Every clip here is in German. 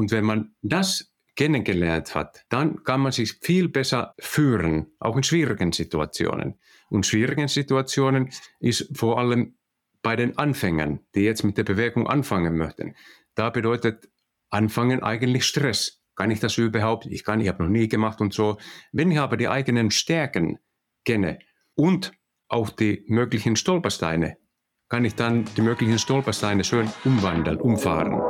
Und wenn man das kennengelernt hat, dann kann man sich viel besser führen, auch in schwierigen Situationen. Und schwierigen Situationen ist vor allem bei den Anfängern, die jetzt mit der Bewegung anfangen möchten. Da bedeutet Anfangen eigentlich Stress. Kann ich das überhaupt? Ich kann, ich habe noch nie gemacht und so. Wenn ich aber die eigenen Stärken kenne und auch die möglichen Stolpersteine, kann ich dann die möglichen Stolpersteine schön umwandeln, umfahren.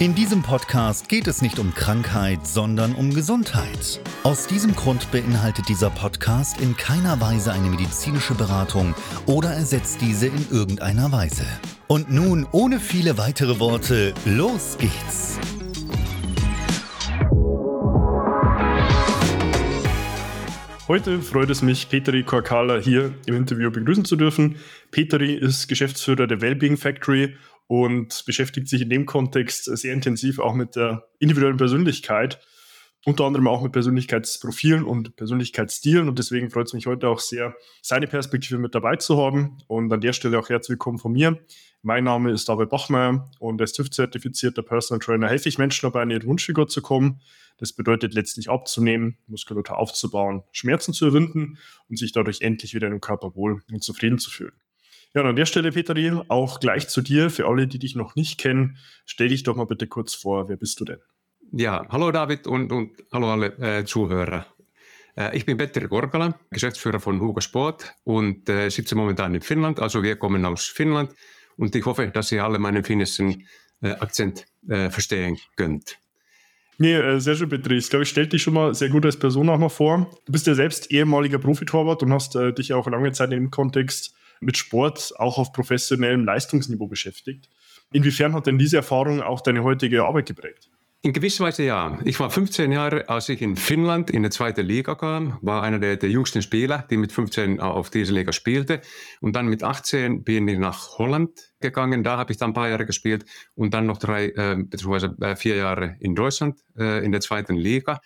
In diesem Podcast geht es nicht um Krankheit, sondern um Gesundheit. Aus diesem Grund beinhaltet dieser Podcast in keiner Weise eine medizinische Beratung oder ersetzt diese in irgendeiner Weise. Und nun, ohne viele weitere Worte, los geht's! Heute freut es mich, Petri Korkala hier im Interview begrüßen zu dürfen. Petri ist Geschäftsführer der Wellbeing Factory und beschäftigt sich in dem Kontext sehr intensiv auch mit der individuellen Persönlichkeit, unter anderem auch mit Persönlichkeitsprofilen und Persönlichkeitsstilen. Und deswegen freut es mich heute auch sehr, seine Perspektive mit dabei zu haben. Und an der Stelle auch herzlich willkommen von mir. Mein Name ist David Bachmeier und als TÜV-zertifizierter Personal Trainer helfe ich Menschen dabei, an ihre Wunschfigur zu kommen. Das bedeutet letztlich abzunehmen, Muskulatur aufzubauen, Schmerzen zu überwinden und sich dadurch endlich wieder im Körper wohl und zufrieden zu fühlen. Ja, und an der Stelle, Petri, auch gleich zu dir. Für alle, die dich noch nicht kennen, stell dich doch mal bitte kurz vor. Wer bist du denn? Ja, hallo David und, und hallo alle äh, Zuhörer. Äh, ich bin Petri Gorgala, Geschäftsführer von Hugo Sport und äh, sitze momentan in Finnland. Also wir kommen aus Finnland und ich hoffe, dass ihr alle meinen finnischen äh, Akzent äh, verstehen könnt. Nee, äh, sehr schön, Petri. Ich glaube, ich stelle dich schon mal sehr gut als Person auch mal vor. Du bist ja selbst ehemaliger Profitorwart und hast äh, dich ja auch lange Zeit im Kontext mit Sport auch auf professionellem Leistungsniveau beschäftigt. Inwiefern hat denn diese Erfahrung auch deine heutige Arbeit geprägt? In gewisser Weise ja. Ich war 15 Jahre, als ich in Finnland in die zweite Liga kam, war einer der, der jüngsten Spieler, die mit 15 auf dieser Liga spielte. Und dann mit 18 bin ich nach Holland gegangen. Da habe ich dann ein paar Jahre gespielt und dann noch drei äh, beziehungsweise äh, vier Jahre in Deutschland äh, in der zweiten Liga.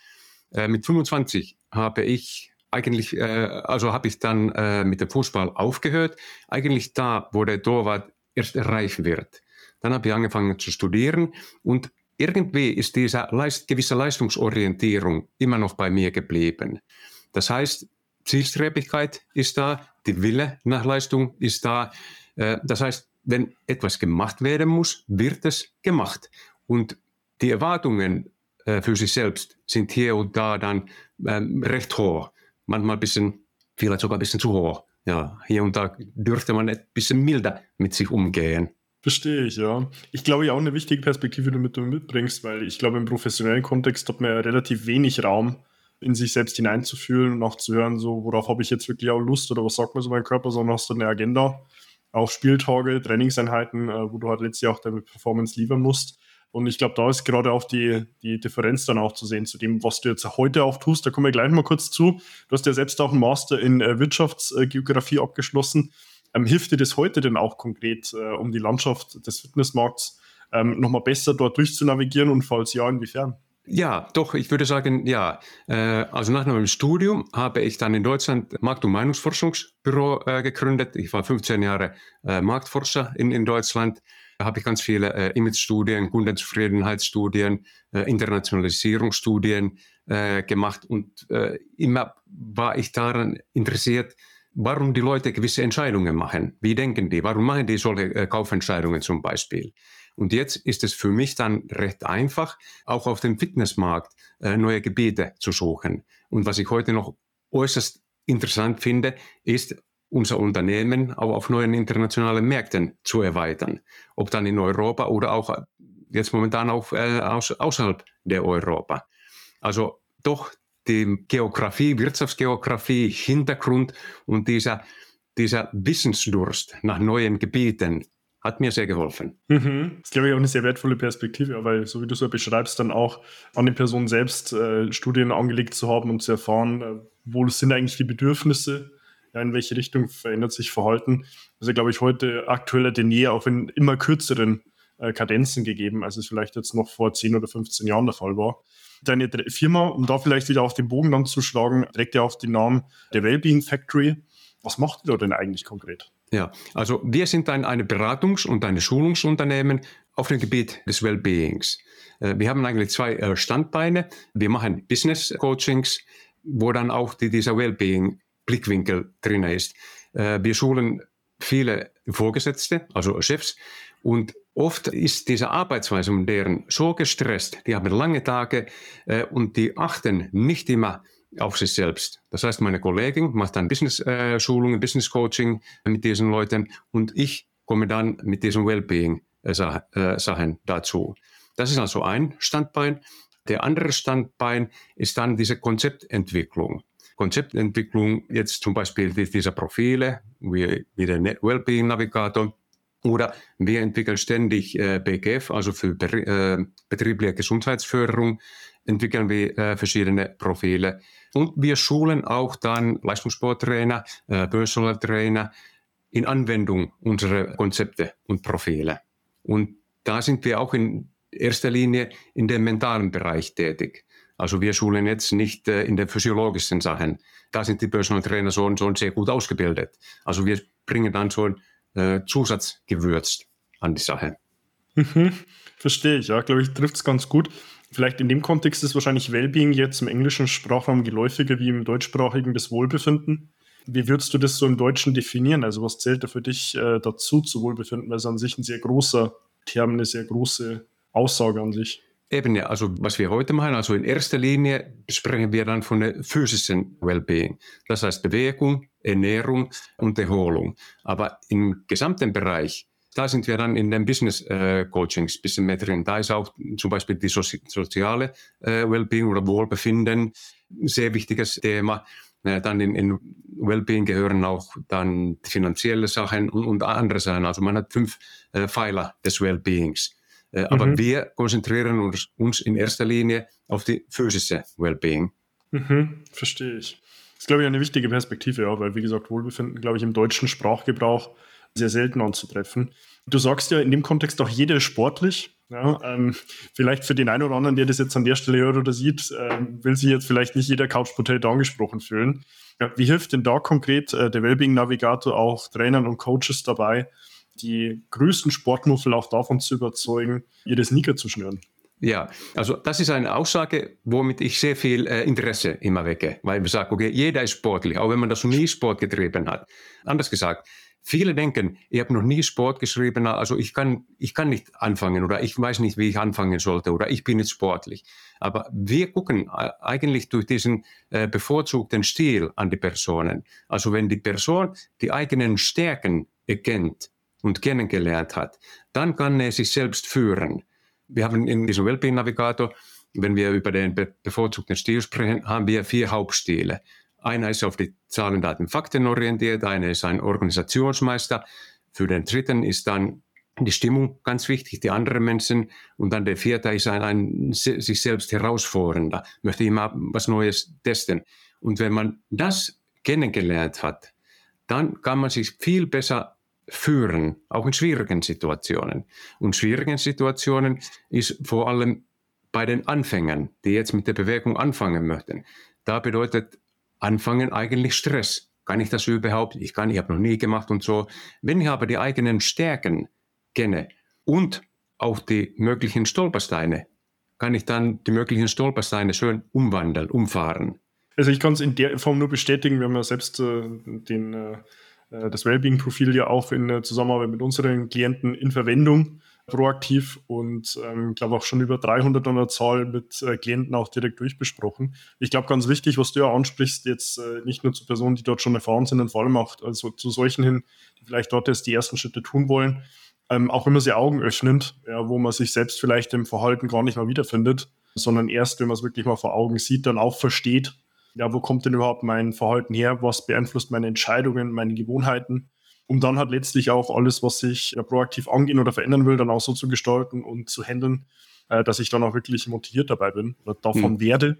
Äh, mit 25 habe ich eigentlich, äh, also habe ich dann äh, mit dem Fußball aufgehört. Eigentlich da, wo der Torwart erst reif wird. Dann habe ich angefangen zu studieren und irgendwie ist diese Leist gewisse Leistungsorientierung immer noch bei mir geblieben. Das heißt, Zielstrebigkeit ist da, die Wille nach Leistung ist da. Äh, das heißt, wenn etwas gemacht werden muss, wird es gemacht. Und die Erwartungen äh, für sich selbst sind hier und da dann ähm, recht hoch manchmal ein bisschen, vielleicht sogar ein bisschen zu hoch. Ja, hier und da dürfte man ein bisschen milder mit sich umgehen. Verstehe ich, ja. Ich glaube, ja auch eine wichtige Perspektive, die du mitbringst, weil ich glaube, im professionellen Kontext hat man ja relativ wenig Raum, in sich selbst hineinzufühlen und auch zu hören, so, worauf habe ich jetzt wirklich auch Lust oder was sagt mir so mein Körper, sondern hast du eine Agenda, auch Spieltage, Trainingseinheiten, äh, wo du halt letztlich auch deine Performance liefern musst. Und ich glaube, da ist gerade auch die, die Differenz dann auch zu sehen zu dem, was du jetzt heute auch tust. Da kommen wir gleich mal kurz zu. Du hast ja selbst auch einen Master in äh, Wirtschaftsgeografie abgeschlossen. Ähm, hilft dir das heute denn auch konkret, äh, um die Landschaft des Fitnessmarkts ähm, nochmal besser dort durchzunavigieren und falls ja, inwiefern? Ja, doch, ich würde sagen, ja. Äh, also nach meinem Studium habe ich dann in Deutschland Markt- und Meinungsforschungsbüro äh, gegründet. Ich war 15 Jahre Marktforscher in, in Deutschland habe ich ganz viele äh, Image-Studien, Kundenzufriedenheitsstudien, äh, Internationalisierungsstudien äh, gemacht und äh, immer war ich daran interessiert, warum die Leute gewisse Entscheidungen machen. Wie denken die? Warum machen die solche äh, Kaufentscheidungen zum Beispiel? Und jetzt ist es für mich dann recht einfach, auch auf dem Fitnessmarkt äh, neue Gebiete zu suchen. Und was ich heute noch äußerst interessant finde, ist unser Unternehmen auch auf neuen internationalen Märkten zu erweitern. Ob dann in Europa oder auch jetzt momentan auch äh, außerhalb der Europa. Also doch die Geografie, Wirtschaftsgeografie, Hintergrund und dieser, dieser Wissensdurst nach neuen Gebieten hat mir sehr geholfen. Mhm. Das ist, glaube ich, auch eine sehr wertvolle Perspektive, weil, so wie du es ja beschreibst, dann auch an den Personen selbst äh, Studien angelegt zu haben und zu erfahren, äh, wo sind eigentlich die Bedürfnisse, ja, in welche Richtung verändert sich Verhalten. Also, glaube ich, heute aktueller denn je, auch in immer kürzeren äh, Kadenzen gegeben, als es vielleicht jetzt noch vor 10 oder 15 Jahren der Fall war. Deine Firma, um da vielleicht wieder auf den Bogen dann zu schlagen, trägt ja auf den Namen der Wellbeing Factory. Was macht ihr denn eigentlich konkret? Ja, also wir sind ein eine Beratungs- und eine Schulungsunternehmen auf dem Gebiet des Wellbeings. Äh, wir haben eigentlich zwei äh, Standbeine. Wir machen Business Coachings, wo dann auch die, dieser Wellbeing Blickwinkel drin ist. Äh, wir schulen viele Vorgesetzte, also Chefs, und oft ist diese Arbeitsweise um deren so gestresst, die haben lange Tage äh, und die achten nicht immer auf sich selbst. Das heißt, meine Kollegin macht dann Business-Schulungen, äh, Business-Coaching mit diesen Leuten und ich komme dann mit diesen Wellbeing-Sachen dazu. Das ist also ein Standbein. Der andere Standbein ist dann diese Konzeptentwicklung. Konzeptentwicklung jetzt zum Beispiel dieser Profile, wie, wie der Net Wellbeing Navigator, oder wir entwickeln ständig äh, BGF, also für äh, betriebliche Gesundheitsförderung, entwickeln wir äh, verschiedene Profile. Und wir schulen auch dann Leistungssporttrainer, äh, Personal Trainer in Anwendung unserer Konzepte und Profile. Und da sind wir auch in erster Linie in dem mentalen Bereich tätig. Also wir schulen jetzt nicht äh, in den physiologischen Sachen. Da sind die Personal Trainer schon, schon sehr gut ausgebildet. Also wir bringen dann schon äh, Zusatz gewürzt an die Sache. Mhm, verstehe ich, ja, glaube ich, trifft es ganz gut. Vielleicht in dem Kontext ist wahrscheinlich Wellbeing jetzt im englischen Sprachraum geläufiger wie im deutschsprachigen das Wohlbefinden. Wie würdest du das so im Deutschen definieren? Also was zählt da für dich äh, dazu zu Wohlbefinden? Weil es an sich ein sehr großer Term, eine sehr große Aussage an sich. Eben ja, also was wir heute machen, also in erster Linie sprechen wir dann von der physischen Wellbeing. Das heißt Bewegung, Ernährung und Erholung. Aber im gesamten Bereich, da sind wir dann in den Business äh, Coachings ein bisschen mehr drin. Da ist auch zum Beispiel die Sozi soziale äh, Wellbeing oder Wohlbefinden ein sehr wichtiges Thema. Äh, dann in, in Wellbeing gehören auch dann finanzielle Sachen und, und andere Sachen. Also man hat fünf äh, Pfeiler des Wellbeings. Aber mhm. wir konzentrieren uns, uns, in erster Linie auf die physische Wellbeing. Mhm, verstehe ich. Das ist, glaube ich, eine wichtige Perspektive, ja, weil, wie gesagt, Wohlbefinden, glaube ich, im deutschen Sprachgebrauch sehr selten anzutreffen. Du sagst ja in dem Kontext auch, jeder ist sportlich. Ja, ähm, vielleicht für den einen oder anderen, der das jetzt an der Stelle hört oder sieht, ähm, will sich jetzt vielleicht nicht jeder Couch Potato angesprochen fühlen. Ja, wie hilft denn da konkret äh, der Wellbeing Navigator auch Trainern und Coaches dabei, die größten Sportmuffel auch davon zu überzeugen, ihre Sneaker zu schnüren. Ja, also das ist eine Aussage, womit ich sehr viel äh, Interesse immer wecke, weil wir sagen, okay, jeder ist sportlich, auch wenn man das nie Sport getrieben hat. Anders gesagt, viele denken, ich habe noch nie Sport geschrieben, also ich kann, ich kann nicht anfangen oder ich weiß nicht, wie ich anfangen sollte oder ich bin nicht sportlich. Aber wir gucken äh, eigentlich durch diesen äh, bevorzugten Stil an die Personen. Also wenn die Person die eigenen Stärken erkennt, und kennengelernt hat, dann kann er sich selbst führen. Wir haben in diesem Wellbeing-Navigator, wenn wir über den bevorzugten Stil sprechen, haben wir vier Hauptstile. Einer ist auf die Zahlen, Daten, Fakten orientiert, einer ist ein Organisationsmeister. Für den dritten ist dann die Stimmung ganz wichtig, die anderen Menschen. Und dann der vierte ist ein, ein sich selbst herausfordernder, möchte immer was Neues testen. Und wenn man das kennengelernt hat, dann kann man sich viel besser führen, auch in schwierigen Situationen. Und schwierigen Situationen ist vor allem bei den Anfängern, die jetzt mit der Bewegung anfangen möchten. Da bedeutet Anfangen eigentlich Stress. Kann ich das überhaupt? Ich kann, ich habe noch nie gemacht und so. Wenn ich aber die eigenen Stärken kenne und auch die möglichen Stolpersteine, kann ich dann die möglichen Stolpersteine schön umwandeln, umfahren. Also ich kann es in der Form nur bestätigen, wenn man selbst äh, den äh, das Wellbeing-Profil ja auch in Zusammenarbeit mit unseren Klienten in Verwendung. proaktiv und ähm, glaube auch schon über 300 an der Zahl mit äh, Klienten auch direkt durchbesprochen. Ich glaube, ganz wichtig, was du ja ansprichst, jetzt äh, nicht nur zu Personen, die dort schon erfahren sind, und vor allem auch also zu solchen hin, die vielleicht dort erst die ersten Schritte tun wollen, ähm, auch immer sie Augen öffnend, ja, wo man sich selbst vielleicht im Verhalten gar nicht mal wiederfindet, sondern erst, wenn man es wirklich mal vor Augen sieht, dann auch versteht, ja, wo kommt denn überhaupt mein Verhalten her, was beeinflusst meine Entscheidungen, meine Gewohnheiten, um dann halt letztlich auch alles, was ich ja, proaktiv angehen oder verändern will, dann auch so zu gestalten und zu handeln, äh, dass ich dann auch wirklich motiviert dabei bin oder davon mhm. werde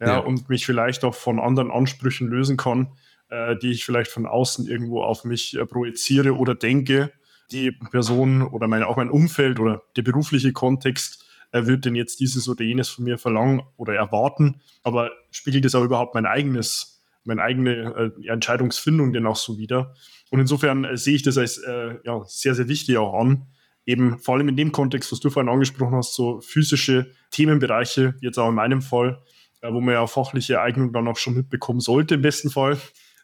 ja, ja, und mich vielleicht auch von anderen Ansprüchen lösen kann, äh, die ich vielleicht von außen irgendwo auf mich äh, projiziere oder denke, die Person oder meine, auch mein Umfeld oder der berufliche Kontext er wird denn jetzt dieses oder jenes von mir verlangen oder erwarten, aber spiegelt es auch überhaupt mein eigenes, meine eigene äh, Entscheidungsfindung denn auch so wieder? Und insofern äh, sehe ich das als äh, ja, sehr, sehr wichtig auch an. Eben vor allem in dem Kontext, was du vorhin angesprochen hast, so physische Themenbereiche, jetzt auch in meinem Fall, äh, wo man ja fachliche Eignung dann auch schon mitbekommen sollte, im besten Fall,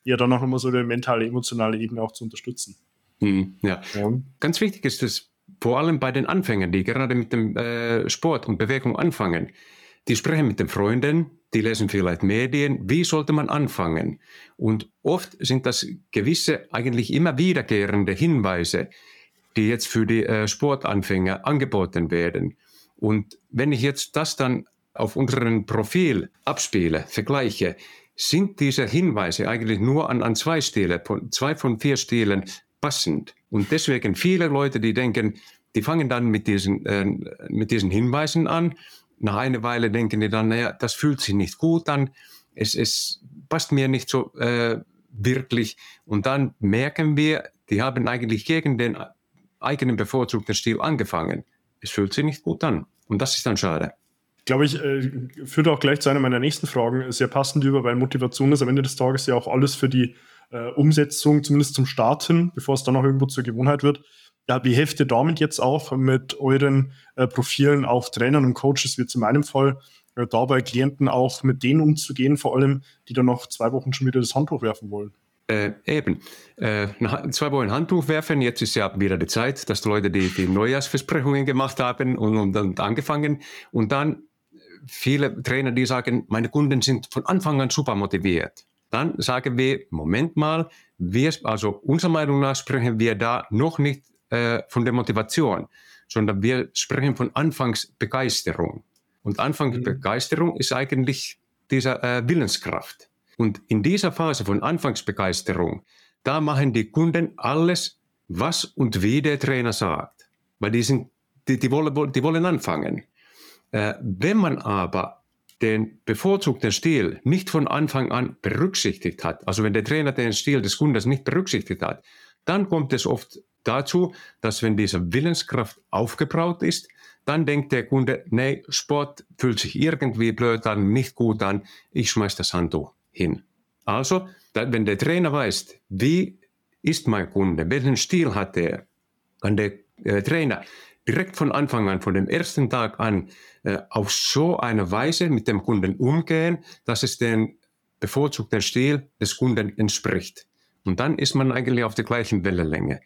ja dann auch nochmal so eine mentale, emotionale Ebene auch zu unterstützen. Hm, ja. ja. Ganz wichtig ist das vor allem bei den Anfängern, die gerade mit dem äh, Sport und Bewegung anfangen. Die sprechen mit den Freunden, die lesen vielleicht Medien. Wie sollte man anfangen? Und oft sind das gewisse, eigentlich immer wiederkehrende Hinweise, die jetzt für die äh, Sportanfänger angeboten werden. Und wenn ich jetzt das dann auf unserem Profil abspiele, vergleiche, sind diese Hinweise eigentlich nur an, an zwei Stile, zwei von vier Stilen passend. Und deswegen viele Leute, die denken, die fangen dann mit diesen, äh, mit diesen Hinweisen an. Nach einer Weile denken die dann, naja, das fühlt sich nicht gut an, es, es passt mir nicht so äh, wirklich. Und dann merken wir, die haben eigentlich gegen den eigenen bevorzugten Stil angefangen. Es fühlt sich nicht gut an. Und das ist dann schade glaube ich, äh, führt auch gleich zu einer meiner nächsten Fragen sehr passend über, weil Motivation ist am Ende des Tages ja auch alles für die äh, Umsetzung, zumindest zum Start hin, bevor es dann auch irgendwo zur Gewohnheit wird. Ja, wie helft ihr damit jetzt auch mit euren äh, Profilen auf Trainern und Coaches, wie jetzt in meinem Fall, äh, dabei Klienten auch mit denen umzugehen, vor allem, die dann noch zwei Wochen schon wieder das Handtuch werfen wollen? Äh, eben. Äh, zwei Wochen Handtuch werfen, jetzt ist ja wieder die Zeit, dass die Leute die, die Neujahrsversprechungen gemacht haben und, und, und angefangen. Und dann viele Trainer, die sagen, meine Kunden sind von Anfang an super motiviert dann sagen wir, Moment mal, wir, also unserer Meinung nach sprechen wir da noch nicht äh, von der Motivation, sondern wir sprechen von Anfangsbegeisterung. Und Anfangsbegeisterung mhm. ist eigentlich diese äh, Willenskraft. Und in dieser Phase von Anfangsbegeisterung, da machen die Kunden alles, was und wie der Trainer sagt. Weil die, sind, die, die, wollen, die wollen anfangen. Äh, wenn man aber den bevorzugten Stil nicht von Anfang an berücksichtigt hat, also wenn der Trainer den Stil des Kundes nicht berücksichtigt hat, dann kommt es oft dazu, dass wenn diese Willenskraft aufgebraut ist, dann denkt der Kunde, nee, Sport fühlt sich irgendwie blöd an, nicht gut an, ich schmeiß das Handtuch hin. Also, wenn der Trainer weiß, wie ist mein Kunde, welchen Stil hat er, kann der äh, Trainer direkt von Anfang an, von dem ersten Tag an, äh, auf so eine Weise mit dem Kunden umgehen, dass es den bevorzugten Stil des Kunden entspricht. Und dann ist man eigentlich auf der gleichen Wellenlänge.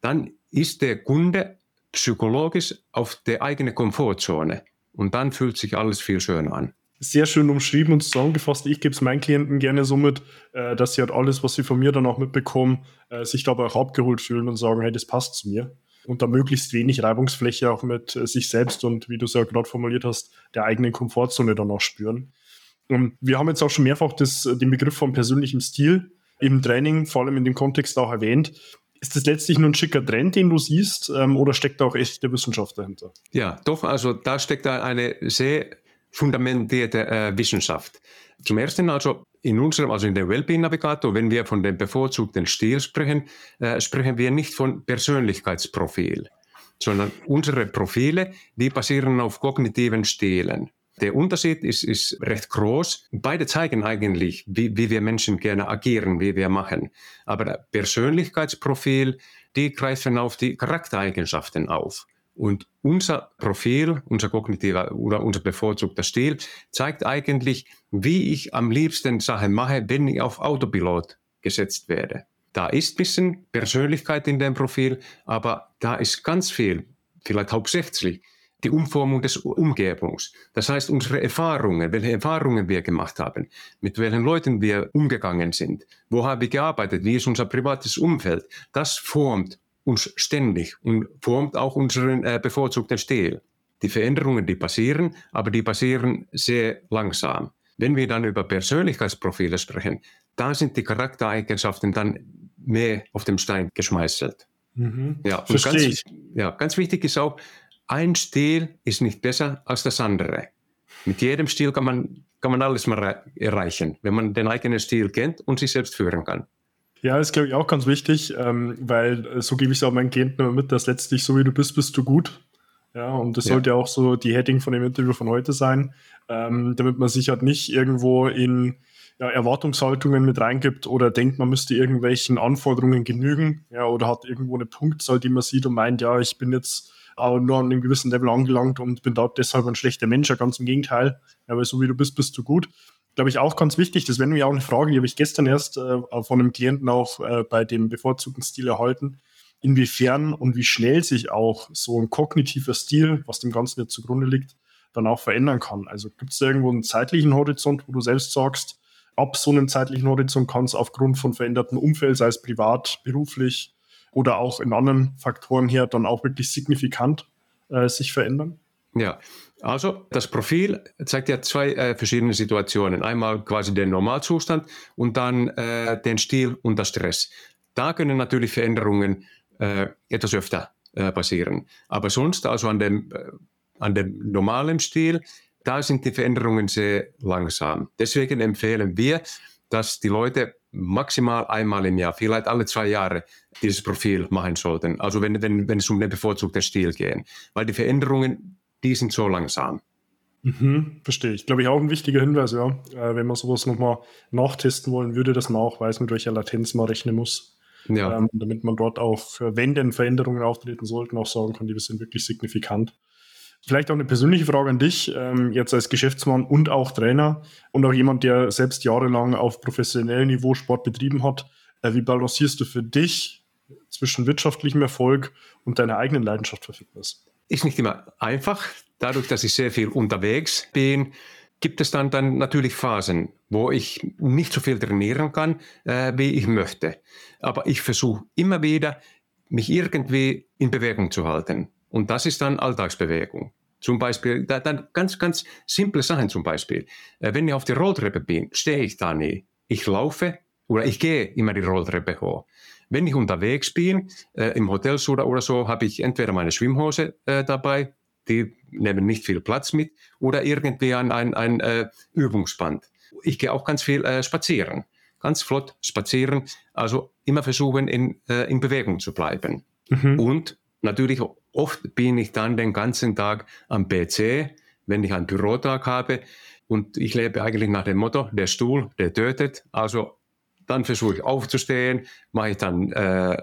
Dann ist der Kunde psychologisch auf der eigenen Komfortzone. Und dann fühlt sich alles viel schöner an. Sehr schön umschrieben und zusammengefasst. Ich gebe es meinen Klienten gerne so mit, äh, dass sie halt alles, was sie von mir dann auch mitbekommen, äh, sich dabei auch abgeholt fühlen und sagen, hey, das passt zu mir und da möglichst wenig Reibungsfläche auch mit äh, sich selbst und, wie du es ja gerade formuliert hast, der eigenen Komfortzone dann auch spüren. Und wir haben jetzt auch schon mehrfach das, äh, den Begriff von persönlichem Stil im Training, vor allem in dem Kontext auch erwähnt. Ist das letztlich nur ein schicker Trend, den du siehst, ähm, oder steckt da auch echte Wissenschaft dahinter? Ja, doch, also da steckt da eine sehr fundamentierte äh, Wissenschaft. Zum ersten also in unserem, also in der Wellbeing-Navigator, wenn wir von dem bevorzugten Stil sprechen, äh, sprechen wir nicht von Persönlichkeitsprofil, sondern unsere Profile, die basieren auf kognitiven Stilen. Der Unterschied ist, ist recht groß. Beide zeigen eigentlich, wie, wie wir Menschen gerne agieren, wie wir machen. Aber Persönlichkeitsprofil, die greifen auf die Charaktereigenschaften auf. Und unser Profil, unser kognitiver oder unser bevorzugter Stil zeigt eigentlich, wie ich am liebsten Sachen mache, wenn ich auf Autopilot gesetzt werde. Da ist ein bisschen Persönlichkeit in dem Profil, aber da ist ganz viel vielleicht hauptsächlich die Umformung des Umgebungs. Das heißt, unsere Erfahrungen, welche Erfahrungen wir gemacht haben, mit welchen Leuten wir umgegangen sind, wo habe ich gearbeitet, wie ist unser privates Umfeld, das formt uns ständig und formt auch unseren äh, bevorzugten Stil. Die Veränderungen, die passieren, aber die passieren sehr langsam. Wenn wir dann über Persönlichkeitsprofile sprechen, da sind die Charaktereigenschaften dann mehr auf dem Stein geschmeißelt. Mhm. Ja, und Verstehe ganz, ja, ganz wichtig ist auch, ein Stil ist nicht besser als das andere. Mit jedem Stil kann man, kann man alles mal erreichen, wenn man den eigenen Stil kennt und sich selbst führen kann. Ja, ist, glaube ich, auch ganz wichtig, ähm, weil äh, so gebe ich es auch meinen Klienten immer mit, dass letztlich so wie du bist, bist du gut. Ja, und das ja. sollte auch so die Heading von dem Interview von heute sein, ähm, damit man sich halt nicht irgendwo in ja, Erwartungshaltungen mit reingibt oder denkt, man müsste irgendwelchen Anforderungen genügen, ja, oder hat irgendwo eine Punktzahl, die man sieht und meint, ja, ich bin jetzt aber nur an einem gewissen Level angelangt und bin dort deshalb ein schlechter Mensch. Ja, ganz im Gegenteil. Ja, weil so wie du bist, bist du gut. Glaube ich auch ganz wichtig. Das wäre mir auch eine Frage, die habe ich gestern erst äh, von einem Klienten auch äh, bei dem bevorzugten Stil erhalten. Inwiefern und wie schnell sich auch so ein kognitiver Stil, was dem Ganzen jetzt zugrunde liegt, dann auch verändern kann. Also gibt es irgendwo einen zeitlichen Horizont, wo du selbst sagst, ab so einem zeitlichen Horizont kann es aufgrund von veränderten Umfeld, sei es privat, beruflich, oder auch in anderen Faktoren her dann auch wirklich signifikant äh, sich verändern? Ja, also das Profil zeigt ja zwei äh, verschiedene Situationen. Einmal quasi den Normalzustand und dann äh, den Stil und das Stress. Da können natürlich Veränderungen äh, etwas öfter äh, passieren. Aber sonst, also an dem, äh, an dem normalen Stil, da sind die Veränderungen sehr langsam. Deswegen empfehlen wir, dass die Leute maximal einmal im Jahr, vielleicht alle zwei Jahre, dieses Profil machen sollten. Also wenn, wenn, wenn es um den bevorzugten Stil geht. Weil die Veränderungen, die sind so langsam. Mhm, verstehe ich. Glaube ich auch ein wichtiger Hinweis, ja. Äh, wenn man sowas nochmal nachtesten wollen würde, dass man auch weiß, mit welcher Latenz man rechnen muss. Ja. Ähm, damit man dort auch, wenn denn Veränderungen auftreten sollten, auch sagen kann, die sind wirklich signifikant. Vielleicht auch eine persönliche Frage an dich, ähm, jetzt als Geschäftsmann und auch Trainer und auch jemand, der selbst jahrelang auf professionellem Niveau Sport betrieben hat. Äh, wie balancierst du für dich zwischen wirtschaftlichem Erfolg und deiner eigenen Leidenschaft für Fitness? Ist nicht immer einfach. Dadurch, dass ich sehr viel unterwegs bin, gibt es dann, dann natürlich Phasen, wo ich nicht so viel trainieren kann, äh, wie ich möchte. Aber ich versuche immer wieder, mich irgendwie in Bewegung zu halten. Und das ist dann Alltagsbewegung. Zum Beispiel, da, dann ganz, ganz simple Sachen zum Beispiel. Äh, wenn ich auf der Rolltreppe bin, stehe ich da nie. Ich laufe oder ich gehe immer die Rolltreppe hoch. Wenn ich unterwegs bin, äh, im Hotel oder, so, habe ich entweder meine Schwimmhose äh, dabei, die nehmen nicht viel Platz mit, oder irgendwie ein, ein, ein äh, Übungsband. Ich gehe auch ganz viel äh, spazieren, ganz flott spazieren, also immer versuchen, in, äh, in Bewegung zu bleiben. Mhm. Und natürlich Oft bin ich dann den ganzen Tag am PC, wenn ich einen Bürotag habe. Und ich lebe eigentlich nach dem Motto, der Stuhl, der tötet. Also dann versuche ich aufzustehen, mache ich dann äh,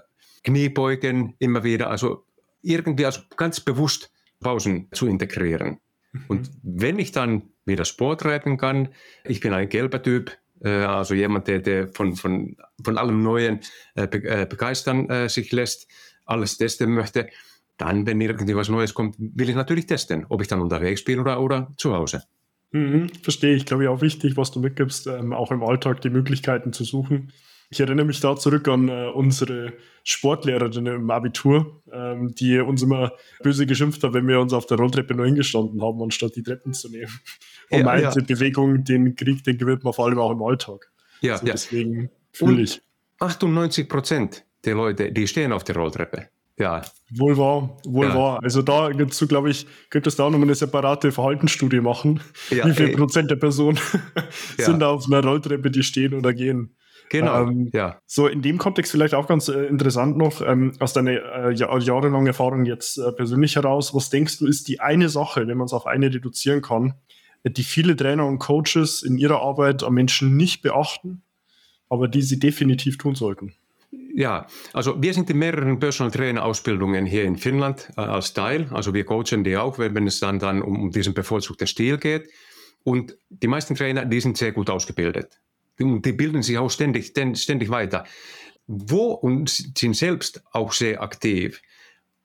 Kniebeugen immer wieder. Also irgendwie also ganz bewusst Pausen zu integrieren. Mhm. Und wenn ich dann wieder Sport treiben kann, ich bin ein gelber Typ, äh, also jemand, der, der von, von, von allem Neuen äh, äh begeistern äh, sich lässt, alles testen möchte, dann, wenn irgendwie was Neues kommt, will ich natürlich testen, ob ich dann unterwegs bin oder, oder zu Hause. Mhm, verstehe ich. Glaube ich auch wichtig, was du mitgibst, ähm, auch im Alltag die Möglichkeiten zu suchen. Ich erinnere mich da zurück an äh, unsere Sportlehrerin im Abitur, ähm, die uns immer böse geschimpft hat, wenn wir uns auf der Rolltreppe nur hingestanden haben, anstatt die Treppen zu nehmen. Und ja, meinte, ja. Bewegung, den Krieg, den gewinnt man vor allem auch im Alltag. Ja, also ja. Deswegen fühle ich. 98 Prozent der Leute, die stehen auf der Rolltreppe ja. Wohl wahr, wohl ja. wahr. Also da gibt's so, glaube ich, könntest du auch nochmal eine separate Verhaltensstudie machen. Ja, Wie viel ey. Prozent der Personen ja. sind da auf einer Rolltreppe, die stehen oder gehen? Genau, ähm, ja. So in dem Kontext vielleicht auch ganz äh, interessant noch, ähm, aus deiner äh, jahrelangen Erfahrung jetzt äh, persönlich heraus, was denkst du, ist die eine Sache, wenn man es auf eine reduzieren kann, die viele Trainer und Coaches in ihrer Arbeit am Menschen nicht beachten, aber die sie definitiv tun sollten? Ja, also wir sind in mehreren Personal Trainer Ausbildungen hier in Finnland äh, als Teil. Also wir coachen die auch, wenn es dann, dann um, um diesen bevorzugten Stil geht. Und die meisten Trainer, die sind sehr gut ausgebildet. Die, die bilden sich auch ständig, ständig weiter. Wo und sind selbst auch sehr aktiv.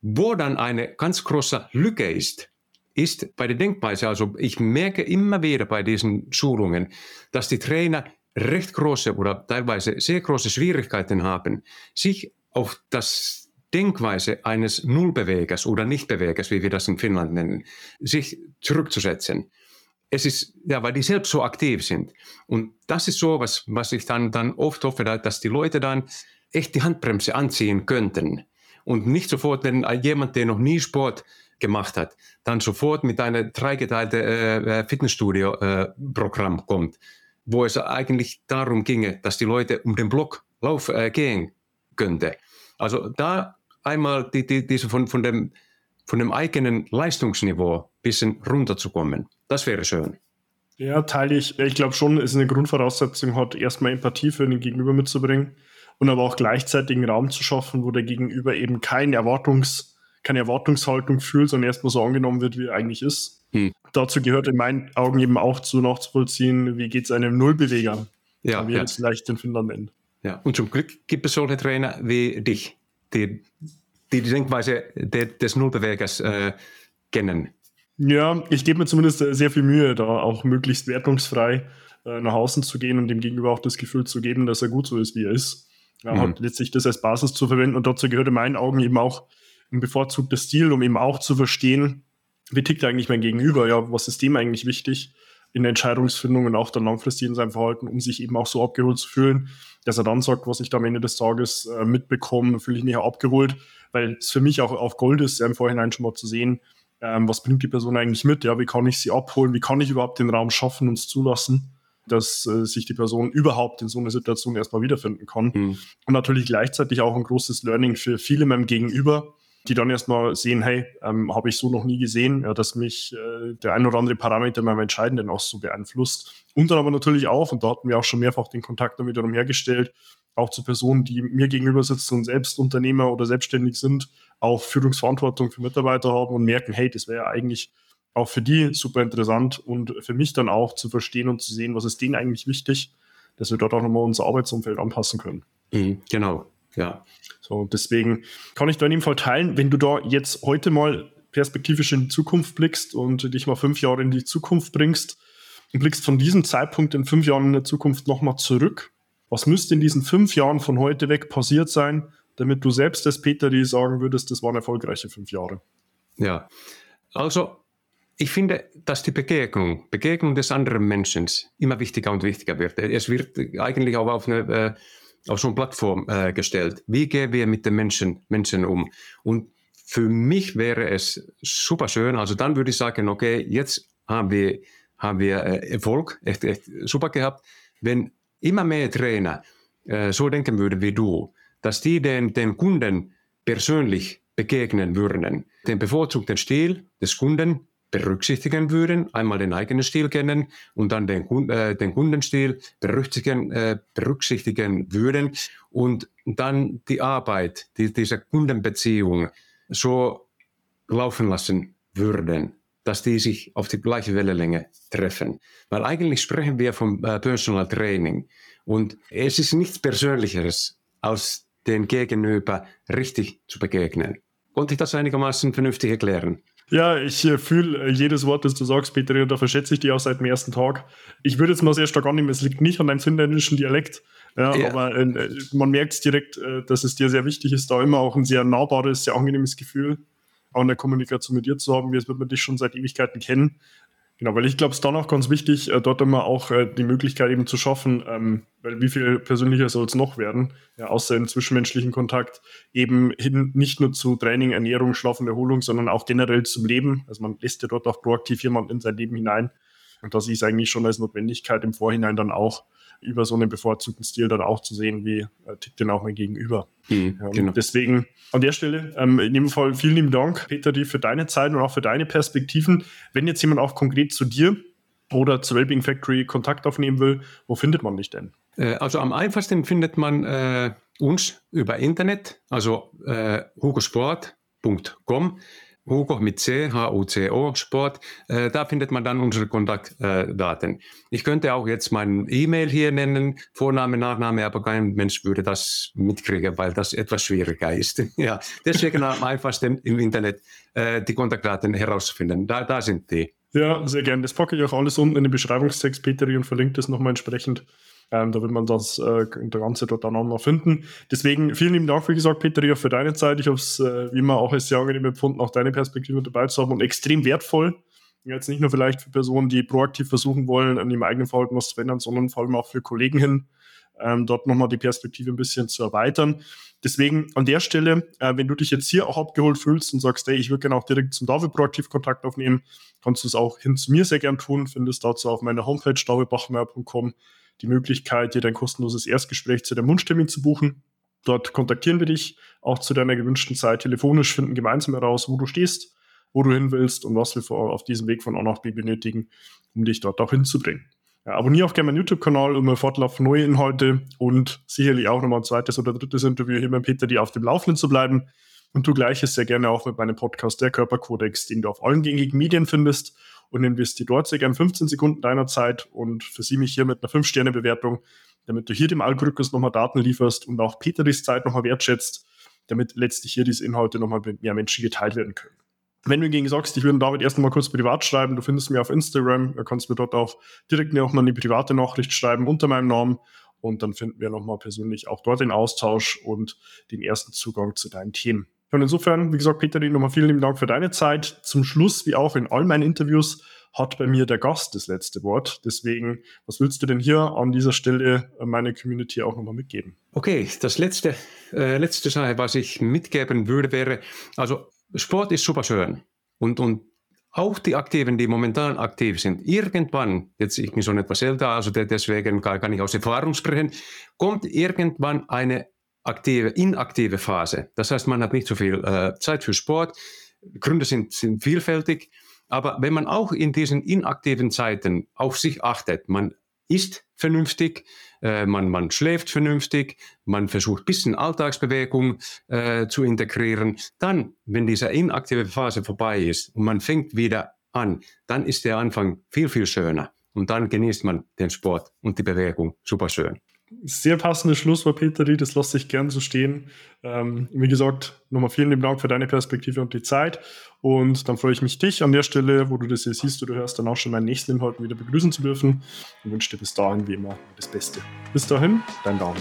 Wo dann eine ganz große Lücke ist, ist bei der Denkweise. Also ich merke immer wieder bei diesen Schulungen, dass die Trainer recht große oder teilweise sehr große Schwierigkeiten haben, sich auf das Denkweise eines Nullbewegers oder Nichtbewegers, wie wir das in Finnland nennen, sich zurückzusetzen. Es ist, ja, weil die selbst so aktiv sind. Und das ist so, was, was ich dann, dann oft hoffe, dass die Leute dann echt die Handbremse anziehen könnten. Und nicht sofort, wenn jemand, der noch nie Sport gemacht hat, dann sofort mit einem dreigeteilten äh, äh, Fitnessstudio-Programm äh, kommt, wo es eigentlich darum ginge, dass die Leute um den Block lauf, äh, gehen könnten. Also da einmal die, die, diese von, von, dem, von dem eigenen Leistungsniveau ein bisschen runterzukommen. Das wäre schön. Ja, teile ich. Ich glaube schon, ist eine Grundvoraussetzung hat, erstmal Empathie für den Gegenüber mitzubringen und aber auch gleichzeitig einen Raum zu schaffen, wo der Gegenüber eben keine Erwartungs, keine Erwartungshaltung fühlt, sondern erstmal so angenommen wird, wie er eigentlich ist. Hm. Dazu gehört in meinen Augen eben auch zu nachzuvollziehen, wie geht es einem Nullbeweger, ja, wie ja. es vielleicht in Finnland nennt. Ja, und zum Glück gibt es solche Trainer wie dich, die die, die Denkweise des Nullbewegers äh, kennen. Ja, ich gebe mir zumindest sehr viel Mühe, da auch möglichst wertungsfrei äh, nach außen zu gehen und dem Gegenüber auch das Gefühl zu geben, dass er gut so ist, wie er ist. Ja, mhm. Hat letztlich das als Basis zu verwenden und dazu gehört in meinen Augen eben auch ein bevorzugter Stil, um eben auch zu verstehen, wie tickt eigentlich mein Gegenüber, ja, was ist dem eigentlich wichtig in der Entscheidungsfindung und auch dann langfristig in seinem Verhalten, um sich eben auch so abgeholt zu fühlen, dass er dann sagt, was ich da am Ende des Tages äh, mitbekomme, fühle ich mich abgeholt, weil es für mich auch auf Gold ist, ja, im Vorhinein schon mal zu sehen, ähm, was bringt die Person eigentlich mit, ja, wie kann ich sie abholen, wie kann ich überhaupt den Raum schaffen und es zulassen, dass äh, sich die Person überhaupt in so einer Situation erstmal wiederfinden kann. Mhm. Und natürlich gleichzeitig auch ein großes Learning für viele meinem Gegenüber, die dann erstmal sehen, hey, ähm, habe ich so noch nie gesehen, ja, dass mich äh, der ein oder andere Parameter beim Entscheidenden auch so beeinflusst. Und dann aber natürlich auch, und da hatten wir auch schon mehrfach den Kontakt damit hergestellt, auch zu Personen, die mir gegenüber sitzen und selbst Unternehmer oder selbstständig sind, auch Führungsverantwortung für Mitarbeiter haben und merken, hey, das wäre ja eigentlich auch für die super interessant und für mich dann auch zu verstehen und zu sehen, was ist denen eigentlich wichtig, dass wir dort auch nochmal unser Arbeitsumfeld anpassen können. Mhm, genau, ja. So, deswegen kann ich da in dem Fall teilen, wenn du da jetzt heute mal perspektivisch in die Zukunft blickst und dich mal fünf Jahre in die Zukunft bringst und blickst von diesem Zeitpunkt in fünf Jahren in der Zukunft nochmal zurück was müsste in diesen fünf Jahren von heute weg passiert sein, damit du selbst als Peter die sagen würdest, das waren erfolgreiche fünf Jahre? Ja, also ich finde, dass die Begegnung, Begegnung des anderen Menschen immer wichtiger und wichtiger wird. Es wird eigentlich auch auf, eine, äh, auf so eine Plattform äh, gestellt. Wie gehen wir mit den Menschen, Menschen um? Und für mich wäre es super schön. Also dann würde ich sagen, okay, jetzt haben wir, haben wir äh, Erfolg, echt, echt super gehabt, wenn immer mehr Trainer äh, so denken würden wie du, dass die den, den Kunden persönlich begegnen würden, den bevorzugten Stil des Kunden berücksichtigen würden, einmal den eigenen Stil kennen und dann den, äh, den Kundenstil berücksichtigen, äh, berücksichtigen würden und dann die Arbeit, die, diese Kundenbeziehung so laufen lassen würden dass die sich auf die gleiche Wellenlänge treffen. Weil eigentlich sprechen wir vom äh, Personal Training und es ist nichts Persönlicheres, als den Gegenüber richtig zu begegnen. Konnte ich das einigermaßen vernünftig erklären? Ja, ich äh, fühle äh, jedes Wort, das du sagst, Peter, und da verschätze ich dich auch seit dem ersten Tag. Ich würde jetzt mal sehr stark annehmen, es liegt nicht an deinem finnländischen Dialekt, ja, ja. aber äh, man merkt es direkt, äh, dass es dir sehr wichtig ist, da immer auch ein sehr nahbares, sehr angenehmes Gefühl auch in der Kommunikation mit dir zu haben, wie es wird man dich schon seit Ewigkeiten kennen. Genau, weil ich glaube, es ist dann auch ganz wichtig, äh, dort immer auch äh, die Möglichkeit eben zu schaffen, ähm, weil wie viel persönlicher soll es noch werden, ja, außer im zwischenmenschlichen Kontakt, eben hin nicht nur zu Training, Ernährung, Schlaf und Erholung, sondern auch generell zum Leben. Also man lässt ja dort auch proaktiv jemand in sein Leben hinein. Und das ist eigentlich schon als Notwendigkeit im Vorhinein dann auch über so einen bevorzugten Stil dann auch zu sehen, wie äh, tickt denn auch mein Gegenüber. Mhm, ähm, genau. Deswegen an der Stelle, ähm, in dem Fall vielen lieben Dank, Peter, dir für deine Zeit und auch für deine Perspektiven. Wenn jetzt jemand auch konkret zu dir oder zur Wellbeing Factory Kontakt aufnehmen will, wo findet man dich denn? Äh, also am einfachsten findet man äh, uns über Internet, also äh, hugosport.com. Hugo mit C, H-U-C-O, Sport. Äh, da findet man dann unsere Kontaktdaten. ich könnte auch jetzt meinen E-Mail hier nennen, Vorname, Nachname, aber kein Mensch würde das mitkriegen, weil das etwas schwieriger ist. ja, deswegen am einfachsten im Internet äh, die Kontaktdaten herausfinden. Da, da sind die. Ja, sehr gerne. Das packe ich auch alles unten in den Beschreibungstext, Peteri, und verlinke das nochmal entsprechend. Ähm, da wird man das äh, ganze dort dann auch noch finden. Deswegen vielen lieben Dank, wie gesagt, Peter, für deine Zeit. Ich habe es äh, wie immer auch als sehr angenehm empfunden, auch deine Perspektive dabei zu haben und extrem wertvoll. Jetzt nicht nur vielleicht für Personen, die proaktiv versuchen wollen, an ihrem eigenen Verhalten was zu ändern, sondern vor allem auch für Kollegen hin, ähm, dort nochmal die Perspektive ein bisschen zu erweitern. Deswegen an der Stelle, äh, wenn du dich jetzt hier auch abgeholt fühlst und sagst, hey, ich würde gerne auch direkt zum David proaktiv Kontakt aufnehmen, kannst du es auch hin zu mir sehr gern tun. Findest dazu auf meiner Homepage davidbachmeier.com die Möglichkeit, dir dein kostenloses Erstgespräch zu deinem Wunschtermin zu buchen. Dort kontaktieren wir dich auch zu deiner gewünschten Zeit telefonisch, finden gemeinsam heraus, wo du stehst, wo du hin willst und was wir auf diesem Weg von A nach B benötigen, um dich dort auch hinzubringen. Ja, abonniere auch gerne meinen YouTube-Kanal, um mir fortlaufend neue Inhalte und sicherlich auch nochmal ein zweites oder drittes Interview hier mit Peter, die auf dem Laufenden zu bleiben. Und du gleiches sehr gerne auch mit meinem Podcast Der Körperkodex, den du auf allen gängigen Medien findest und investiere dort sehr gerne 15 Sekunden deiner Zeit und versieh mich hier mit einer 5-Sterne-Bewertung, damit du hier dem Algorithmus nochmal Daten lieferst und auch Peteris Zeit nochmal wertschätzt, damit letztlich hier diese Inhalte nochmal mit mehr Menschen geteilt werden können. Wenn du hingegen sagst, ich würde David erst mal kurz privat schreiben, du findest mich auf Instagram, du kannst mir dort auch direkt auch mal eine private Nachricht schreiben unter meinem Namen und dann finden wir nochmal persönlich auch dort den Austausch und den ersten Zugang zu deinen Themen. Und insofern, wie gesagt, Peter, nochmal vielen lieben Dank für deine Zeit. Zum Schluss, wie auch in all meinen Interviews, hat bei mir der Gast das letzte Wort. Deswegen, was willst du denn hier an dieser Stelle meine Community auch nochmal mitgeben? Okay, das letzte, äh, letzte Sache, was ich mitgeben würde, wäre, also Sport ist super schön und, und auch die Aktiven, die momentan aktiv sind, irgendwann, jetzt ich bin schon etwas älter, also deswegen kann ich aus Erfahrung sprechen, kommt irgendwann eine aktive, inaktive Phase. Das heißt, man hat nicht so viel äh, Zeit für Sport. Gründe sind, sind vielfältig. Aber wenn man auch in diesen inaktiven Zeiten auf sich achtet, man isst vernünftig, äh, man, man schläft vernünftig, man versucht ein bisschen Alltagsbewegung äh, zu integrieren, dann, wenn diese inaktive Phase vorbei ist und man fängt wieder an, dann ist der Anfang viel, viel schöner. Und dann genießt man den Sport und die Bewegung super schön sehr passendes Schlusswort, Peteri, das lasse ich gern so stehen. Ähm, wie gesagt, nochmal vielen lieben Dank für deine Perspektive und die Zeit. Und dann freue ich mich, dich an der Stelle, wo du das hier siehst oder hörst, dann auch schon meinen nächsten Inhalt wieder begrüßen zu dürfen und wünsche dir bis dahin wie immer das Beste. Bis dahin, dein Daumen.